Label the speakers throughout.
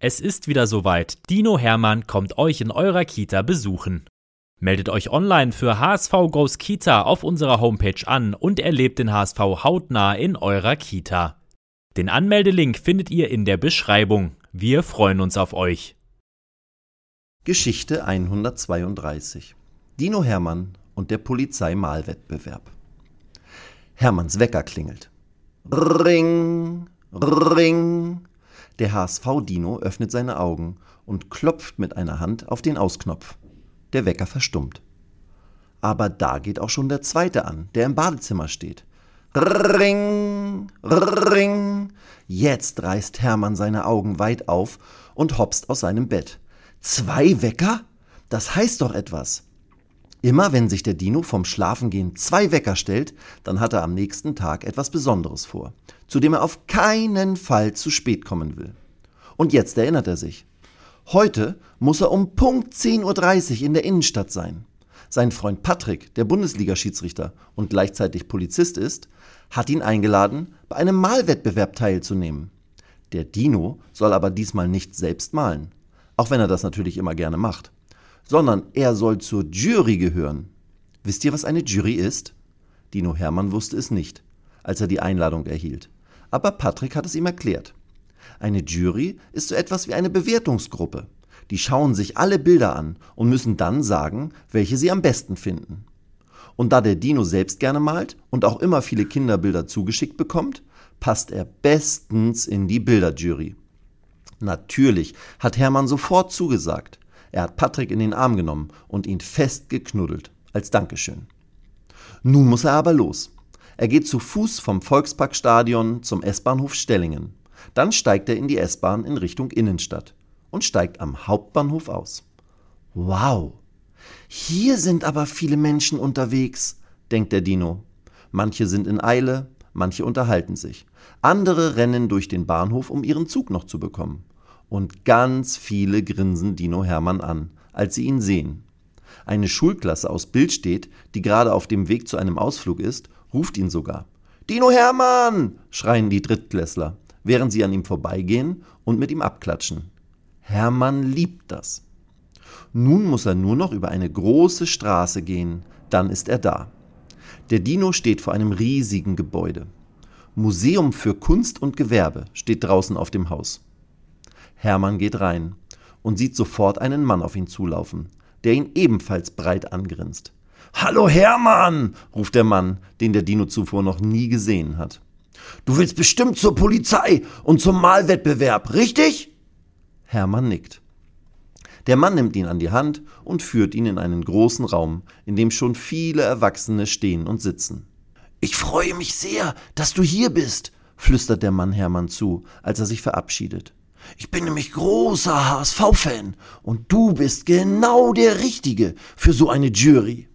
Speaker 1: Es ist wieder soweit. Dino Hermann kommt euch in eurer Kita besuchen. Meldet euch online für HSV Goes Kita auf unserer Homepage an und erlebt den HSV hautnah in eurer Kita. Den Anmeldelink findet ihr in der Beschreibung. Wir freuen uns auf euch.
Speaker 2: Geschichte 132 Dino Hermann und der Polizeimalwettbewerb. Hermanns Wecker klingelt. Ring, ring. Der HSV-Dino öffnet seine Augen und klopft mit einer Hand auf den Ausknopf. Der Wecker verstummt. Aber da geht auch schon der zweite an, der im Badezimmer steht. Ring, ring. Jetzt reißt Hermann seine Augen weit auf und hopst aus seinem Bett. Zwei Wecker? Das heißt doch etwas. Immer wenn sich der Dino vom Schlafengehen zwei Wecker stellt, dann hat er am nächsten Tag etwas Besonderes vor, zu dem er auf keinen Fall zu spät kommen will. Und jetzt erinnert er sich. Heute muss er um Punkt 10.30 Uhr in der Innenstadt sein. Sein Freund Patrick, der Bundesliga-Schiedsrichter und gleichzeitig Polizist ist, hat ihn eingeladen, bei einem Malwettbewerb teilzunehmen. Der Dino soll aber diesmal nicht selbst malen, auch wenn er das natürlich immer gerne macht, sondern er soll zur Jury gehören. Wisst ihr, was eine Jury ist? Dino Hermann wusste es nicht, als er die Einladung erhielt. Aber Patrick hat es ihm erklärt. Eine Jury ist so etwas wie eine Bewertungsgruppe. Die schauen sich alle Bilder an und müssen dann sagen, welche sie am besten finden. Und da der Dino selbst gerne malt und auch immer viele Kinderbilder zugeschickt bekommt, passt er bestens in die Bilderjury. Natürlich hat Hermann sofort zugesagt. Er hat Patrick in den Arm genommen und ihn fest geknuddelt, als Dankeschön. Nun muss er aber los. Er geht zu Fuß vom Volksparkstadion zum S-Bahnhof Stellingen. Dann steigt er in die S-Bahn in Richtung Innenstadt und steigt am Hauptbahnhof aus. Wow, hier sind aber viele Menschen unterwegs, denkt der Dino. Manche sind in Eile, manche unterhalten sich. Andere rennen durch den Bahnhof, um ihren Zug noch zu bekommen. Und ganz viele grinsen Dino Hermann an, als sie ihn sehen. Eine Schulklasse aus Bildstedt, die gerade auf dem Weg zu einem Ausflug ist, ruft ihn sogar. Dino Hermann! schreien die Drittklässler während sie an ihm vorbeigehen und mit ihm abklatschen. Hermann liebt das. Nun muss er nur noch über eine große Straße gehen, dann ist er da. Der Dino steht vor einem riesigen Gebäude. Museum für Kunst und Gewerbe steht draußen auf dem Haus. Hermann geht rein und sieht sofort einen Mann auf ihn zulaufen, der ihn ebenfalls breit angrinst. Hallo Hermann, ruft der Mann, den der Dino zuvor noch nie gesehen hat. Du willst bestimmt zur Polizei und zum Malwettbewerb, richtig? Hermann nickt. Der Mann nimmt ihn an die Hand und führt ihn in einen großen Raum, in dem schon viele Erwachsene stehen und sitzen. Ich freue mich sehr, dass du hier bist, flüstert der Mann Hermann zu, als er sich verabschiedet. Ich bin nämlich großer HSV-Fan und du bist genau der Richtige für so eine Jury.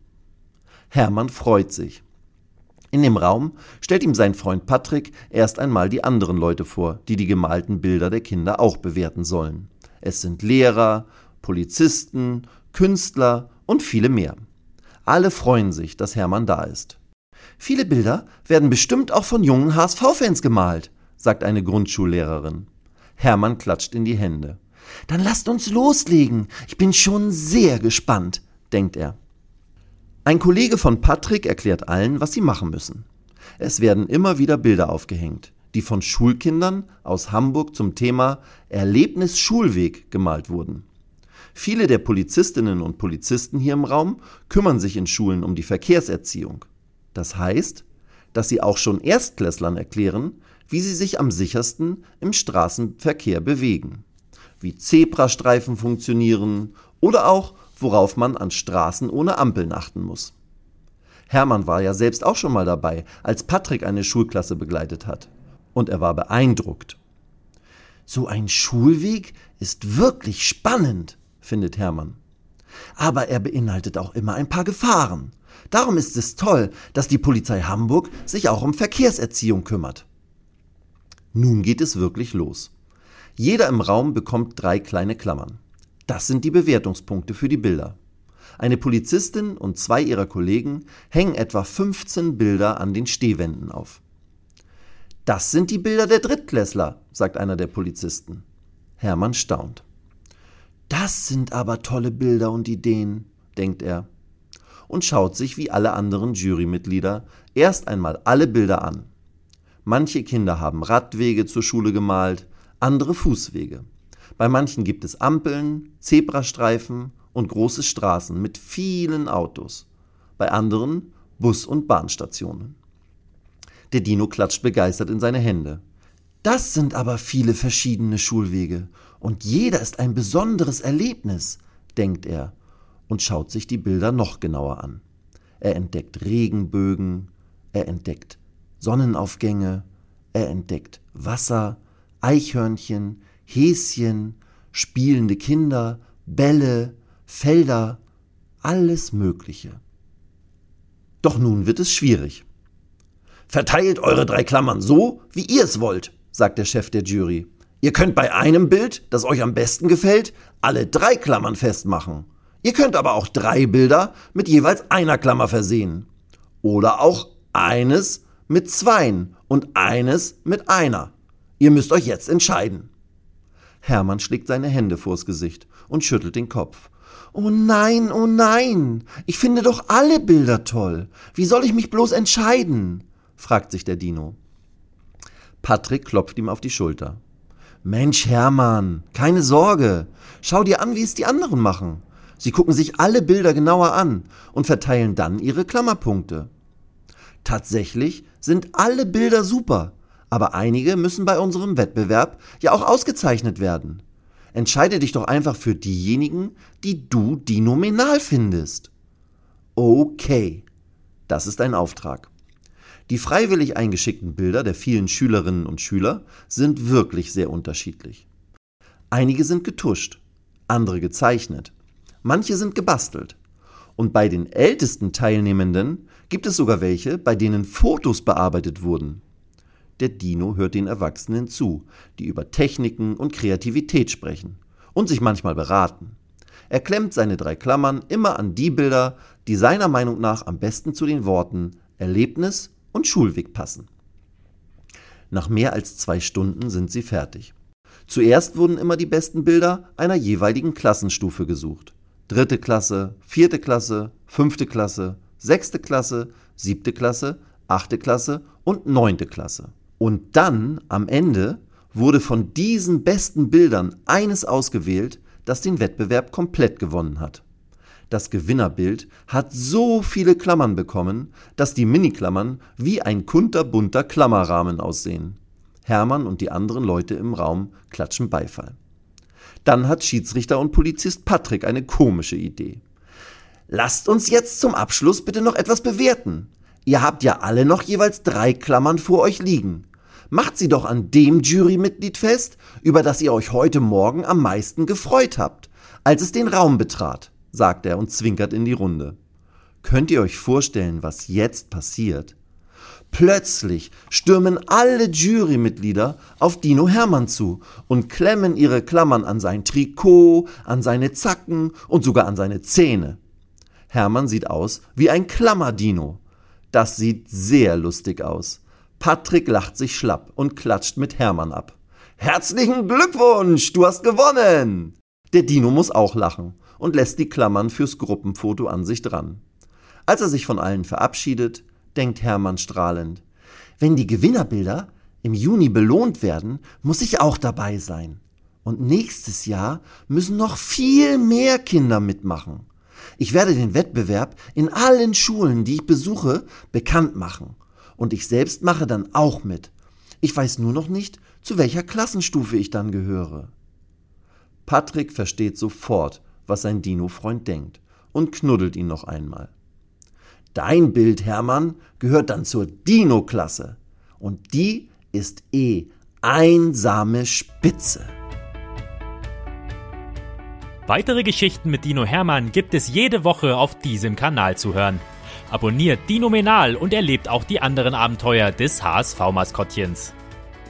Speaker 2: Hermann freut sich in dem Raum stellt ihm sein Freund Patrick erst einmal die anderen Leute vor, die die gemalten Bilder der Kinder auch bewerten sollen. Es sind Lehrer, Polizisten, Künstler und viele mehr. Alle freuen sich, dass Hermann da ist. Viele Bilder werden bestimmt auch von jungen HSV-Fans gemalt, sagt eine Grundschullehrerin. Hermann klatscht in die Hände. Dann lasst uns loslegen. Ich bin schon sehr gespannt, denkt er. Ein Kollege von Patrick erklärt allen, was sie machen müssen. Es werden immer wieder Bilder aufgehängt, die von Schulkindern aus Hamburg zum Thema Erlebnis Schulweg gemalt wurden. Viele der Polizistinnen und Polizisten hier im Raum kümmern sich in Schulen um die Verkehrserziehung. Das heißt, dass sie auch schon Erstklässlern erklären, wie sie sich am sichersten im Straßenverkehr bewegen, wie Zebrastreifen funktionieren oder auch worauf man an Straßen ohne Ampeln achten muss. Hermann war ja selbst auch schon mal dabei, als Patrick eine Schulklasse begleitet hat. Und er war beeindruckt. So ein Schulweg ist wirklich spannend, findet Hermann. Aber er beinhaltet auch immer ein paar Gefahren. Darum ist es toll, dass die Polizei Hamburg sich auch um Verkehrserziehung kümmert. Nun geht es wirklich los. Jeder im Raum bekommt drei kleine Klammern. Das sind die Bewertungspunkte für die Bilder. Eine Polizistin und zwei ihrer Kollegen hängen etwa 15 Bilder an den Stehwänden auf. Das sind die Bilder der Drittklässler, sagt einer der Polizisten. Hermann staunt. Das sind aber tolle Bilder und Ideen, denkt er und schaut sich wie alle anderen Jurymitglieder erst einmal alle Bilder an. Manche Kinder haben Radwege zur Schule gemalt, andere Fußwege. Bei manchen gibt es Ampeln, Zebrastreifen und große Straßen mit vielen Autos. Bei anderen Bus- und Bahnstationen. Der Dino klatscht begeistert in seine Hände. Das sind aber viele verschiedene Schulwege und jeder ist ein besonderes Erlebnis, denkt er und schaut sich die Bilder noch genauer an. Er entdeckt Regenbögen, er entdeckt Sonnenaufgänge, er entdeckt Wasser, Eichhörnchen, Häschen, spielende Kinder, Bälle, Felder, alles Mögliche. Doch nun wird es schwierig. Verteilt eure drei Klammern so, wie ihr es wollt, sagt der Chef der Jury. Ihr könnt bei einem Bild, das euch am besten gefällt, alle drei Klammern festmachen. Ihr könnt aber auch drei Bilder mit jeweils einer Klammer versehen. Oder auch eines mit zweien und eines mit einer. Ihr müsst euch jetzt entscheiden. Hermann schlägt seine Hände vors Gesicht und schüttelt den Kopf. Oh nein, oh nein, ich finde doch alle Bilder toll. Wie soll ich mich bloß entscheiden? fragt sich der Dino. Patrick klopft ihm auf die Schulter. Mensch, Hermann, keine Sorge. Schau dir an, wie es die anderen machen. Sie gucken sich alle Bilder genauer an und verteilen dann ihre Klammerpunkte. Tatsächlich sind alle Bilder super, aber einige müssen bei unserem Wettbewerb ja auch ausgezeichnet werden. Entscheide dich doch einfach für diejenigen, die du dinominal findest. Okay, das ist ein Auftrag. Die freiwillig eingeschickten Bilder der vielen Schülerinnen und Schüler sind wirklich sehr unterschiedlich. Einige sind getuscht, andere gezeichnet, manche sind gebastelt. Und bei den ältesten Teilnehmenden gibt es sogar welche, bei denen Fotos bearbeitet wurden. Der Dino hört den Erwachsenen zu, die über Techniken und Kreativität sprechen und sich manchmal beraten. Er klemmt seine drei Klammern immer an die Bilder, die seiner Meinung nach am besten zu den Worten Erlebnis und Schulweg passen. Nach mehr als zwei Stunden sind sie fertig. Zuerst wurden immer die besten Bilder einer jeweiligen Klassenstufe gesucht dritte Klasse, vierte Klasse, fünfte Klasse, sechste Klasse, siebte Klasse, achte Klasse und neunte Klasse. Und dann am Ende wurde von diesen besten Bildern eines ausgewählt, das den Wettbewerb komplett gewonnen hat. Das Gewinnerbild hat so viele Klammern bekommen, dass die Miniklammern wie ein kunterbunter Klammerrahmen aussehen. Hermann und die anderen Leute im Raum klatschen Beifall. Dann hat Schiedsrichter und Polizist Patrick eine komische Idee. Lasst uns jetzt zum Abschluss bitte noch etwas bewerten. Ihr habt ja alle noch jeweils drei Klammern vor euch liegen. Macht sie doch an dem Jurymitglied fest, über das ihr euch heute Morgen am meisten gefreut habt, als es den Raum betrat, sagt er und zwinkert in die Runde. Könnt ihr euch vorstellen, was jetzt passiert? Plötzlich stürmen alle Jurymitglieder auf Dino Hermann zu und klemmen ihre Klammern an sein Trikot, an seine Zacken und sogar an seine Zähne. Hermann sieht aus wie ein Klammerdino. Das sieht sehr lustig aus. Patrick lacht sich schlapp und klatscht mit Hermann ab. Herzlichen Glückwunsch, du hast gewonnen! Der Dino muss auch lachen und lässt die Klammern fürs Gruppenfoto an sich dran. Als er sich von allen verabschiedet, denkt Hermann strahlend. Wenn die Gewinnerbilder im Juni belohnt werden, muss ich auch dabei sein. Und nächstes Jahr müssen noch viel mehr Kinder mitmachen. Ich werde den Wettbewerb in allen Schulen, die ich besuche, bekannt machen. Und ich selbst mache dann auch mit. Ich weiß nur noch nicht, zu welcher Klassenstufe ich dann gehöre. Patrick versteht sofort, was sein Dino-Freund denkt und knuddelt ihn noch einmal. Dein Bild, Hermann, gehört dann zur Dino-Klasse. Und die ist eh einsame Spitze.
Speaker 1: Weitere Geschichten mit Dino Hermann gibt es jede Woche auf diesem Kanal zu hören. Abonniert Dino Menal und erlebt auch die anderen Abenteuer des HSV-Maskottchens.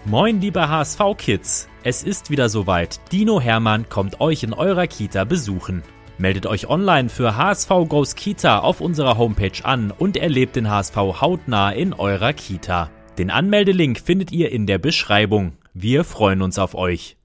Speaker 1: Moin, liebe HSV-Kids! Es ist wieder soweit. Dino Hermann kommt euch in eurer Kita besuchen. Meldet euch online für HSV Goes Kita auf unserer Homepage an und erlebt den HSV hautnah in eurer Kita. Den Anmeldelink findet ihr in der Beschreibung. Wir freuen uns auf euch.